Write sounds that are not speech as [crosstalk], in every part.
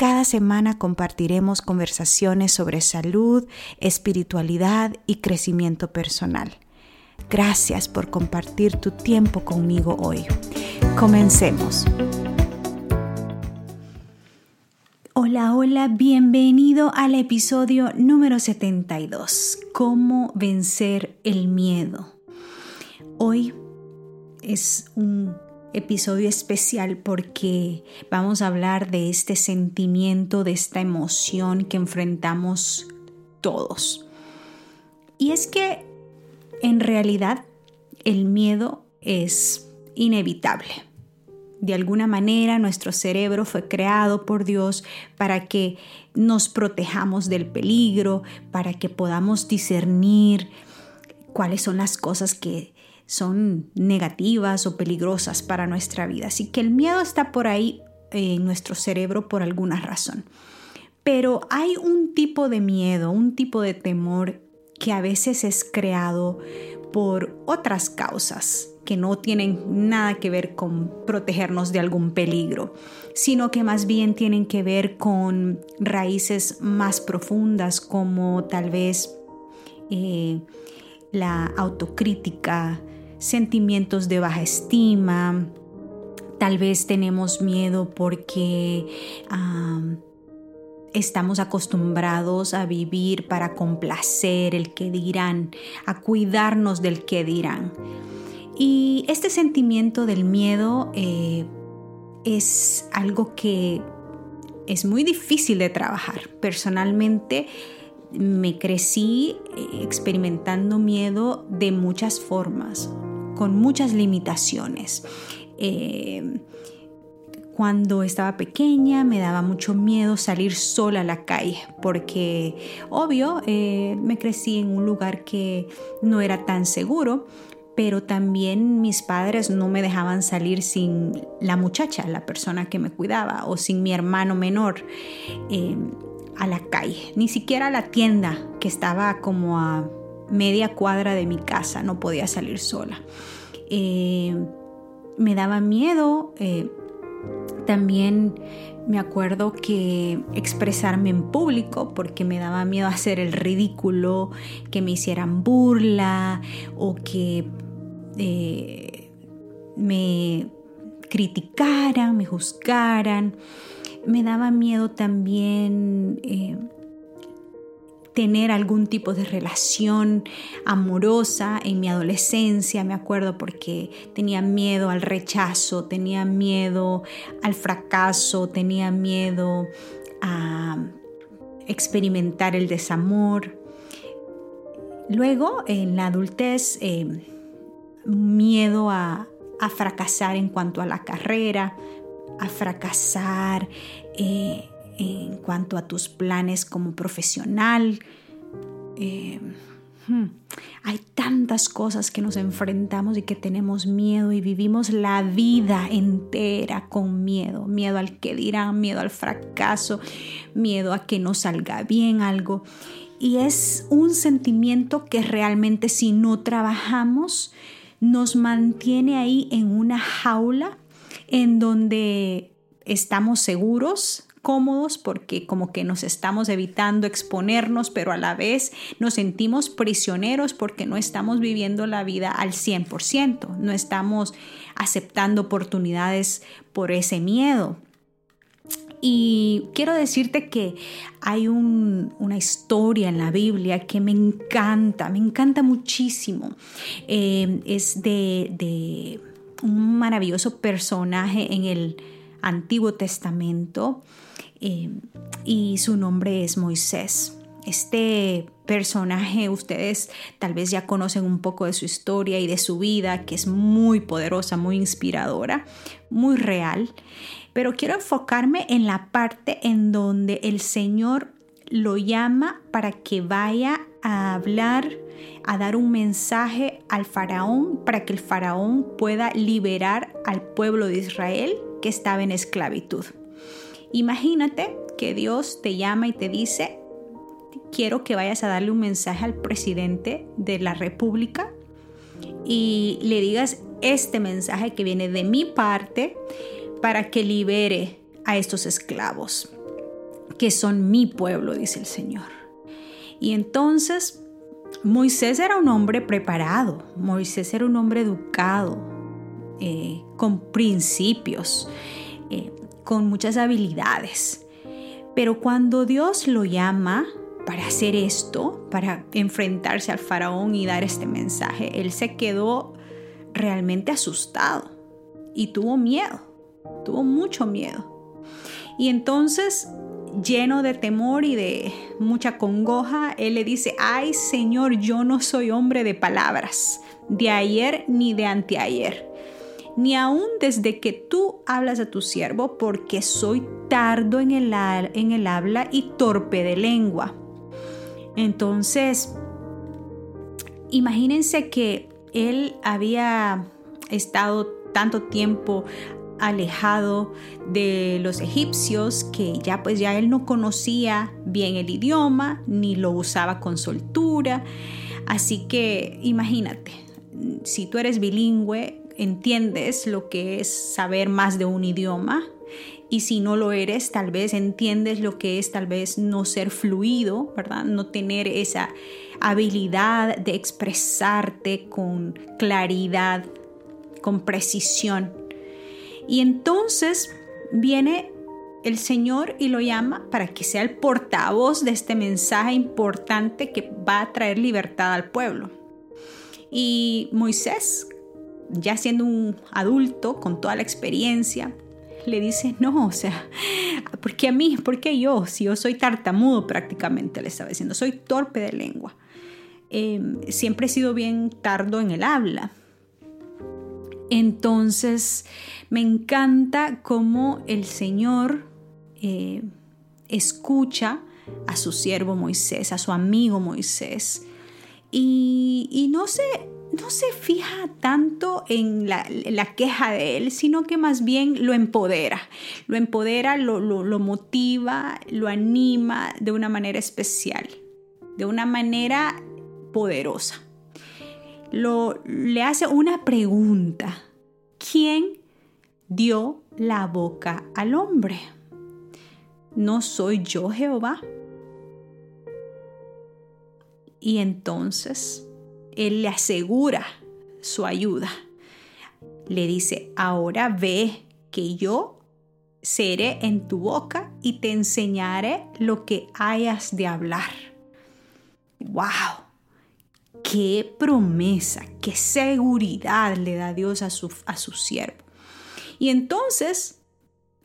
Cada semana compartiremos conversaciones sobre salud, espiritualidad y crecimiento personal. Gracias por compartir tu tiempo conmigo hoy. Comencemos. Hola, hola, bienvenido al episodio número 72, ¿Cómo vencer el miedo? Hoy es un episodio especial porque vamos a hablar de este sentimiento, de esta emoción que enfrentamos todos. Y es que en realidad el miedo es inevitable. De alguna manera nuestro cerebro fue creado por Dios para que nos protejamos del peligro, para que podamos discernir cuáles son las cosas que son negativas o peligrosas para nuestra vida. Así que el miedo está por ahí en nuestro cerebro por alguna razón. Pero hay un tipo de miedo, un tipo de temor que a veces es creado por otras causas que no tienen nada que ver con protegernos de algún peligro, sino que más bien tienen que ver con raíces más profundas como tal vez eh, la autocrítica, sentimientos de baja estima, tal vez tenemos miedo porque estamos acostumbrados a vivir para complacer el que dirán, a cuidarnos del que dirán. Y este sentimiento del miedo eh, es algo que es muy difícil de trabajar. Personalmente, me crecí eh, experimentando miedo de muchas formas con muchas limitaciones. Eh, cuando estaba pequeña me daba mucho miedo salir sola a la calle porque obvio eh, me crecí en un lugar que no era tan seguro pero también mis padres no me dejaban salir sin la muchacha, la persona que me cuidaba o sin mi hermano menor eh, a la calle, ni siquiera a la tienda que estaba como a media cuadra de mi casa, no podía salir sola. Eh, me daba miedo, eh, también me acuerdo que expresarme en público porque me daba miedo hacer el ridículo, que me hicieran burla o que eh, me criticaran, me juzgaran. Me daba miedo también tener algún tipo de relación amorosa en mi adolescencia, me acuerdo, porque tenía miedo al rechazo, tenía miedo al fracaso, tenía miedo a experimentar el desamor. Luego, en la adultez, eh, miedo a, fracasar en cuanto a la carrera, a fracasar eh, en cuanto a tus planes como profesional. Eh, hmm, hay tantas cosas que nos enfrentamos y que tenemos miedo y vivimos la vida entera con miedo. Miedo al que dirán, miedo al fracaso, miedo a que no salga bien algo. Y es un sentimiento que realmente si no trabajamos nos mantiene ahí en una jaula en donde estamos seguros, cómodos porque como que nos estamos evitando exponernos, pero a la vez nos sentimos prisioneros porque no estamos viviendo la vida al 100%, no estamos aceptando oportunidades por ese miedo. Y quiero decirte que hay una historia en la Biblia que me encanta, me encanta muchísimo. Eh, es de un maravilloso personaje en el Antiguo Testamento eh, y su nombre es Moisés. Este personaje ustedes tal vez ya conocen un poco de su historia y de su vida, que es muy poderosa, muy inspiradora, muy real, pero quiero enfocarme en la parte en donde el Señor lo llama para que vaya a hablar, a dar un mensaje al faraón para que el faraón pueda liberar al pueblo de Israel que estaba en esclavitud. Imagínate que Dios te llama y te dice, quiero que vayas a darle un mensaje al presidente de la República y le digas este mensaje que viene de mi parte para que libere a estos esclavos, que son mi pueblo, dice el Señor. Y entonces Moisés era un hombre preparado, Moisés era un hombre educado, eh, con principios, con muchas habilidades. Pero cuando Dios lo llama para hacer esto, para enfrentarse al faraón y dar este mensaje, él se quedó realmente asustado y tuvo miedo, tuvo mucho miedo. Y entonces, lleno de temor y de mucha congoja, él le dice, ay Señor, yo no soy hombre de palabras, de ayer ni de anteayer ni aun desde que tú hablas a tu siervo, porque soy tardo en el, en el habla y torpe de lengua. Entonces, imagínense que él había estado tanto tiempo alejado de los egipcios que ya pues ya él no conocía bien el idioma ni lo usaba con soltura. Así que imagínate, si tú eres bilingüe, entiendes lo que es saber más de un idioma y si no lo eres, tal vez entiendes lo que es tal vez no ser fluido, ¿verdad? No tener esa habilidad de expresarte con claridad, con precisión. Y entonces viene el Señor y lo llama para que sea el portavoz de este mensaje importante que va a traer libertad al pueblo. Y Moisés ya siendo un adulto con toda la experiencia, le dice, no, o sea, ¿por qué a mí? ¿Por qué yo? Si yo soy tartamudo prácticamente, le estaba diciendo, soy torpe de lengua. Em, siempre he sido bien tardo en el habla. Entonces, me encanta cómo el Señor eh, escucha a su siervo Moisés, a su amigo Moisés. Y, y no se no se fija tanto en la, queja de él, sino que más bien lo empodera. Lo empodera, lo, lo, motiva, lo anima de una manera especial, de una manera poderosa. Lo, le hace una pregunta. ¿Quién dio la boca al hombre? ¿No soy yo Jehová? Y entonces él le asegura su ayuda. Le dice, ahora ve que yo seré en tu boca y te enseñaré lo que hayas de hablar. ¡Wow! ¡Qué promesa! ¡Qué seguridad le da Dios a su, a su siervo! Y entonces,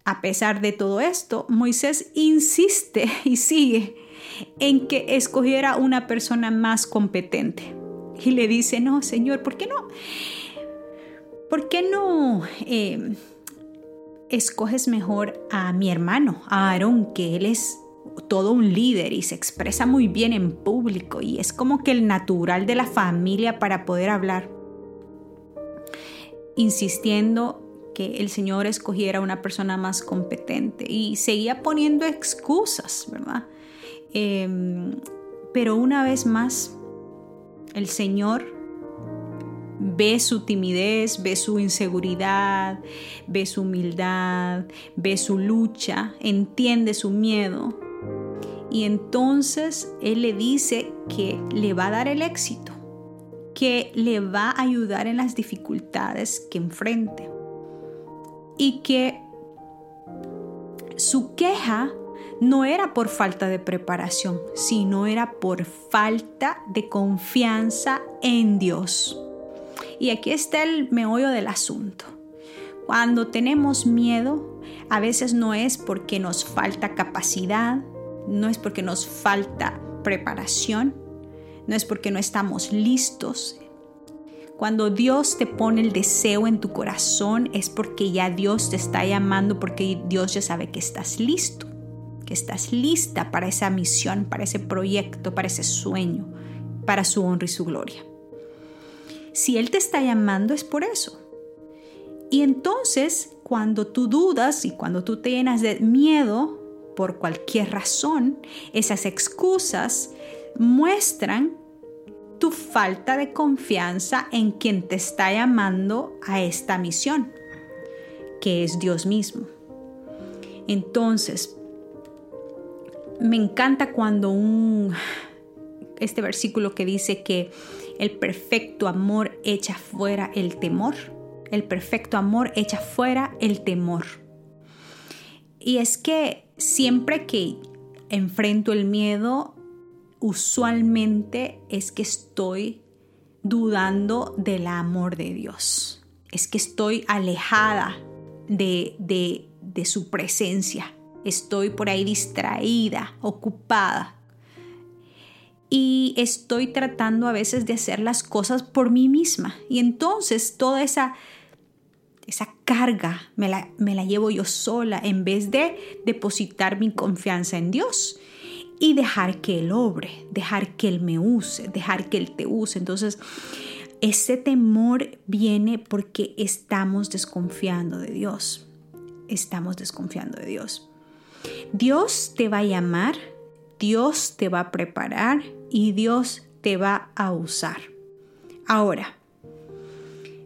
a pesar de todo esto, Moisés insiste y sigue en que escogiera una persona más competente y le dice, no, Señor, ¿por qué no? ¿Por qué no em, escoges mejor a mi hermano, a Aarón, que él es todo un líder y se expresa muy bien en público y es como que el natural de la familia para poder hablar? Insistiendo que el Señor escogiera una persona más competente y seguía poniendo excusas, ¿verdad? Em, pero una vez más, el Señor ve su timidez, ve su inseguridad, ve su humildad, ve su lucha, entiende su miedo. Y entonces Él le dice que le va a dar el éxito, que le va a ayudar en las dificultades que enfrente. Y que su queja no era por falta de preparación, sino era por falta de confianza en Dios. Y aquí está el meollo del asunto. Cuando tenemos miedo, a veces no es porque nos falta capacidad, no es porque nos falta preparación, no es porque no estamos listos. Cuando Dios te pone el deseo en tu corazón es porque ya Dios te está llamando, porque Dios ya sabe que estás listo. Que estás lista para esa misión, para ese proyecto, para ese sueño, para su honra y su gloria. Si Él te está llamando es por eso. Y entonces, cuando tú dudas y cuando tú te llenas de miedo por cualquier razón, esas excusas muestran tu falta de confianza en quien te está llamando a esta misión, que es Dios mismo. Entonces, me encanta cuando un este versículo que dice que el perfecto amor echa fuera el temor. El perfecto amor echa fuera el temor. Y es que siempre que enfrento el miedo, usualmente es que estoy dudando del amor de Dios. Es que estoy alejada de, de, de su presencia. Estoy por ahí distraída, ocupada. Y estoy tratando a veces de hacer las cosas por mí misma. Y entonces toda esa, esa carga me la, me la llevo yo sola en vez de depositar mi confianza en Dios y dejar que Él obre, dejar que Él me use, dejar que Él te use. Entonces, ese temor viene porque estamos desconfiando de Dios. Estamos desconfiando de Dios. Dios te va a llamar, Dios te va a preparar y Dios te va a usar. Ahora,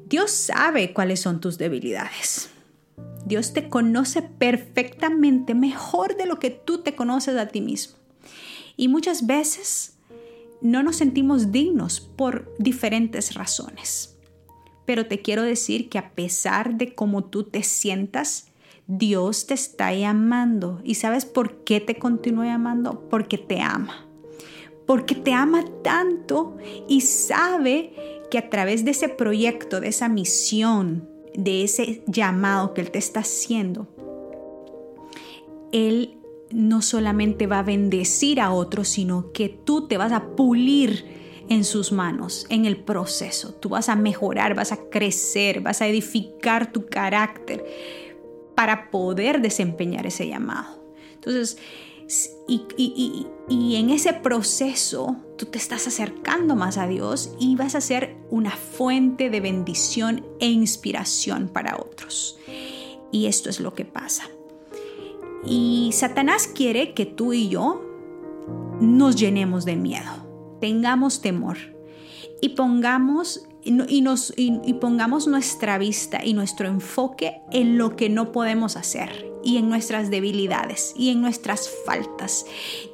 Dios sabe cuáles son tus debilidades. Dios te conoce perfectamente, mejor de lo que tú te conoces a ti mismo. Y muchas veces no nos sentimos dignos por diferentes razones. Pero te quiero decir que a pesar de cómo tú te sientas, Dios te está llamando. ¿Y sabes por qué te continúa llamando? Porque te ama. Porque te ama tanto y sabe que a través de ese proyecto, de esa misión, de ese llamado que Él te está haciendo, Él no solamente va a bendecir a otros, sino que tú te vas a pulir en sus manos, en el proceso. Tú vas a mejorar, vas a crecer, vas a edificar tu carácter para poder desempeñar ese llamado. Entonces, y, en ese proceso tú te estás acercando más a Dios y vas a ser una fuente de bendición e inspiración para otros. Y esto es lo que pasa. Y Satanás quiere que tú y yo nos llenemos de miedo, tengamos temor y pongamos y, pongamos nuestra vista y nuestro enfoque en lo que no podemos hacer y en nuestras debilidades y en nuestras faltas.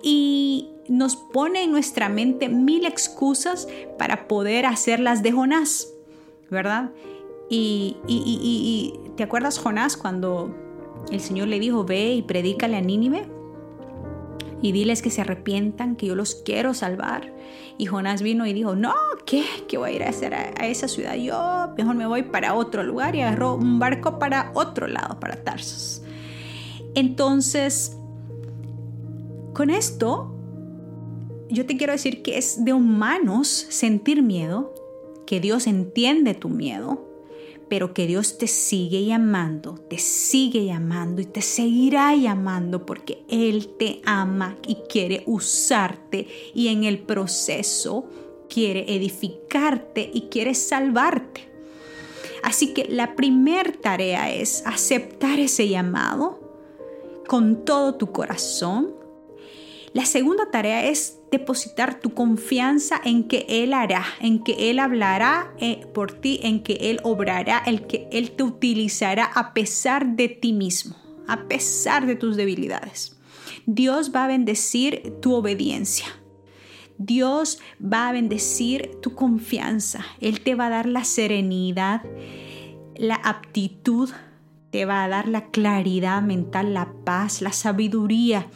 Y nos pone en nuestra mente mil excusas para poder hacerlas de Jonás, ¿verdad? Y, y, ¿te acuerdas Jonás cuando el Señor le dijo, ve y predícale a Nínive? Y diles que se arrepientan, que yo los quiero salvar. Y Jonás vino y dijo, no, ¿qué? ¿Qué voy a ir a hacer a, esa ciudad? Yo mejor me voy para otro lugar y agarró un barco para otro lado, para Tarsos. Entonces, con esto, yo te quiero decir que es de humanos sentir miedo, que Dios entiende tu miedo, pero que Dios te sigue llamando, te sigue llamando y te seguirá llamando porque Él te ama y quiere usarte y en el proceso quiere edificarte y quiere salvarte. Así que la primera tarea es aceptar ese llamado con todo tu corazón. La segunda tarea es depositar tu confianza en que Él hará, en que Él hablará eh, por ti, en que Él obrará, en que Él te utilizará a pesar de ti mismo, a pesar de tus debilidades. Dios va a bendecir tu obediencia. Dios va a bendecir tu confianza. Él te va a dar la serenidad, la aptitud, te va a dar la claridad mental, la paz, la sabiduría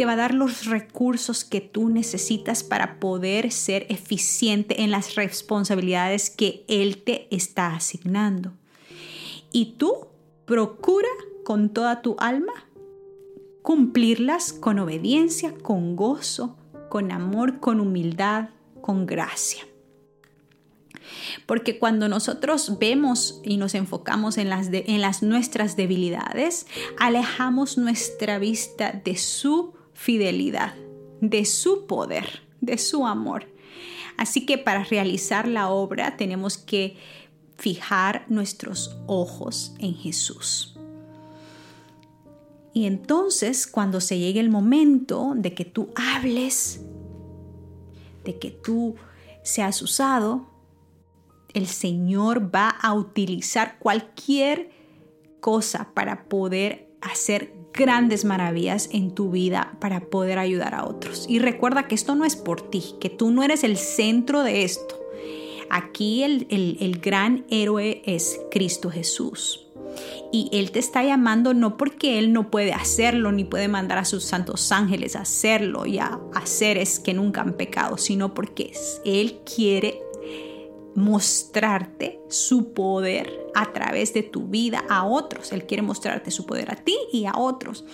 te va a dar los recursos que tú necesitas para poder ser eficiente en las responsabilidades que Él te está asignando. Y tú procura con toda tu alma cumplirlas con obediencia, con gozo, con amor, con humildad, con gracia. Porque cuando nosotros vemos y nos enfocamos en las, en las nuestras debilidades, alejamos nuestra vista de su fidelidad, de su poder, de su amor. Así que para realizar la obra tenemos que fijar nuestros ojos en Jesús. Y entonces cuando se llegue el momento de que tú hables, de que tú seas usado, el Señor va a utilizar cualquier cosa para poder hacer grandes maravillas en tu vida para poder ayudar a otros. Y recuerda que esto no es por ti, que tú no eres el centro de esto. Aquí el, el gran héroe es Cristo Jesús. Y Él te está llamando no porque Él no puede hacerlo, ni puede mandar a sus santos ángeles a hacerlo y a, seres que nunca han pecado, sino porque Él quiere mostrarte su poder a través de tu vida a otros. Él quiere mostrarte su poder a ti y a otros.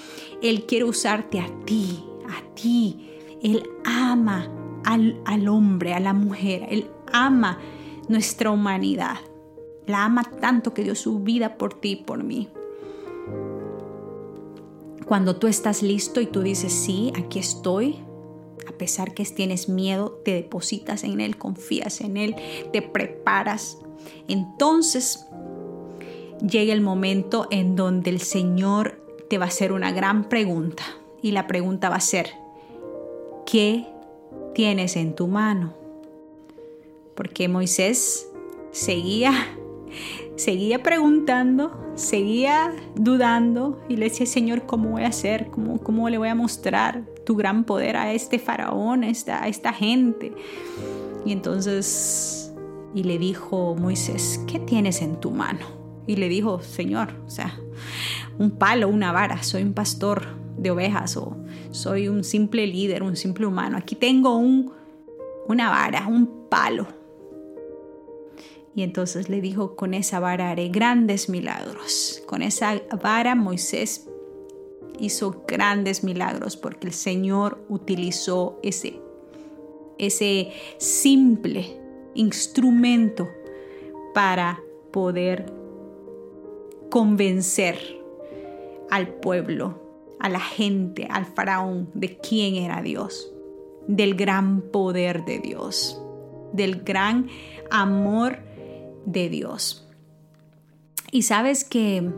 Él quiere usarte a ti, a ti. Él ama al, al hombre, a la mujer. Él ama nuestra humanidad. La ama tanto que dio su vida por ti y por mí. Cuando tú estás listo y tú dices, sí, aquí estoy, a pesar que tienes miedo, te depositas en Él, confías en Él, te preparas. Entonces llega el momento en donde el Señor te va a hacer una gran pregunta. Y la pregunta va a ser, ¿qué tienes en tu mano? Porque Moisés seguía [laughs] seguía preguntando, seguía dudando y le decía, Señor, ¿cómo voy a hacer? ¿Cómo, cómo le voy a mostrar tu gran poder a este faraón, a esta, a esta gente? Y entonces, y le dijo Moisés, ¿qué tienes en tu mano? Y le dijo, Señor, o sea, un palo, una vara, soy un pastor de ovejas o soy un simple líder, un simple humano. Aquí tengo un, una vara, un palo y entonces le dijo, con esa vara haré grandes milagros. Con esa vara Moisés hizo grandes milagros porque el Señor utilizó ese, ese simple instrumento para poder convencer al pueblo, a la gente, al faraón de quién era Dios, del gran poder de Dios, del gran amor de Dios. Y sabes que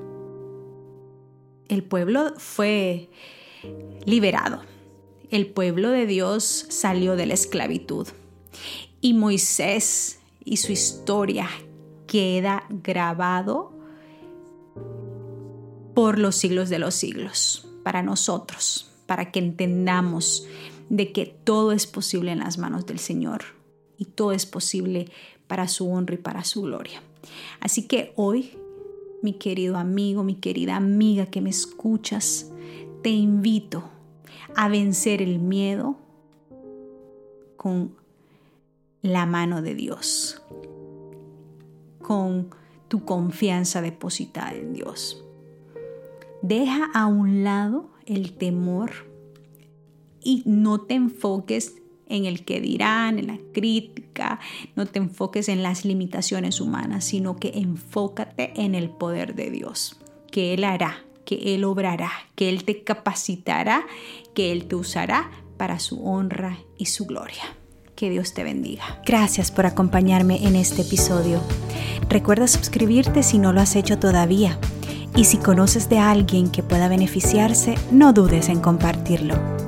el pueblo fue liberado. El pueblo de Dios salió de la esclavitud. Y Moisés y su historia queda grabado por los siglos de los siglos, para nosotros, para que entendamos de que todo es posible en las manos del Señor y todo es posible para su honra y para su gloria. Así que hoy, mi querido amigo, mi querida amiga que me escuchas, te invito a vencer el miedo con la mano de Dios, con tu confianza depositada en Dios. Deja a un lado el temor y no te enfoques en el que dirán, en la crítica, no te enfoques en las limitaciones humanas, sino que enfócate en el poder de Dios, que Él hará, que Él obrará, que Él te capacitará, que Él te usará para su honra y su gloria. Que Dios te bendiga. Gracias por acompañarme en este episodio. Recuerda suscribirte si no lo has hecho todavía. Y si conoces de alguien que pueda beneficiarse, no dudes en compartirlo.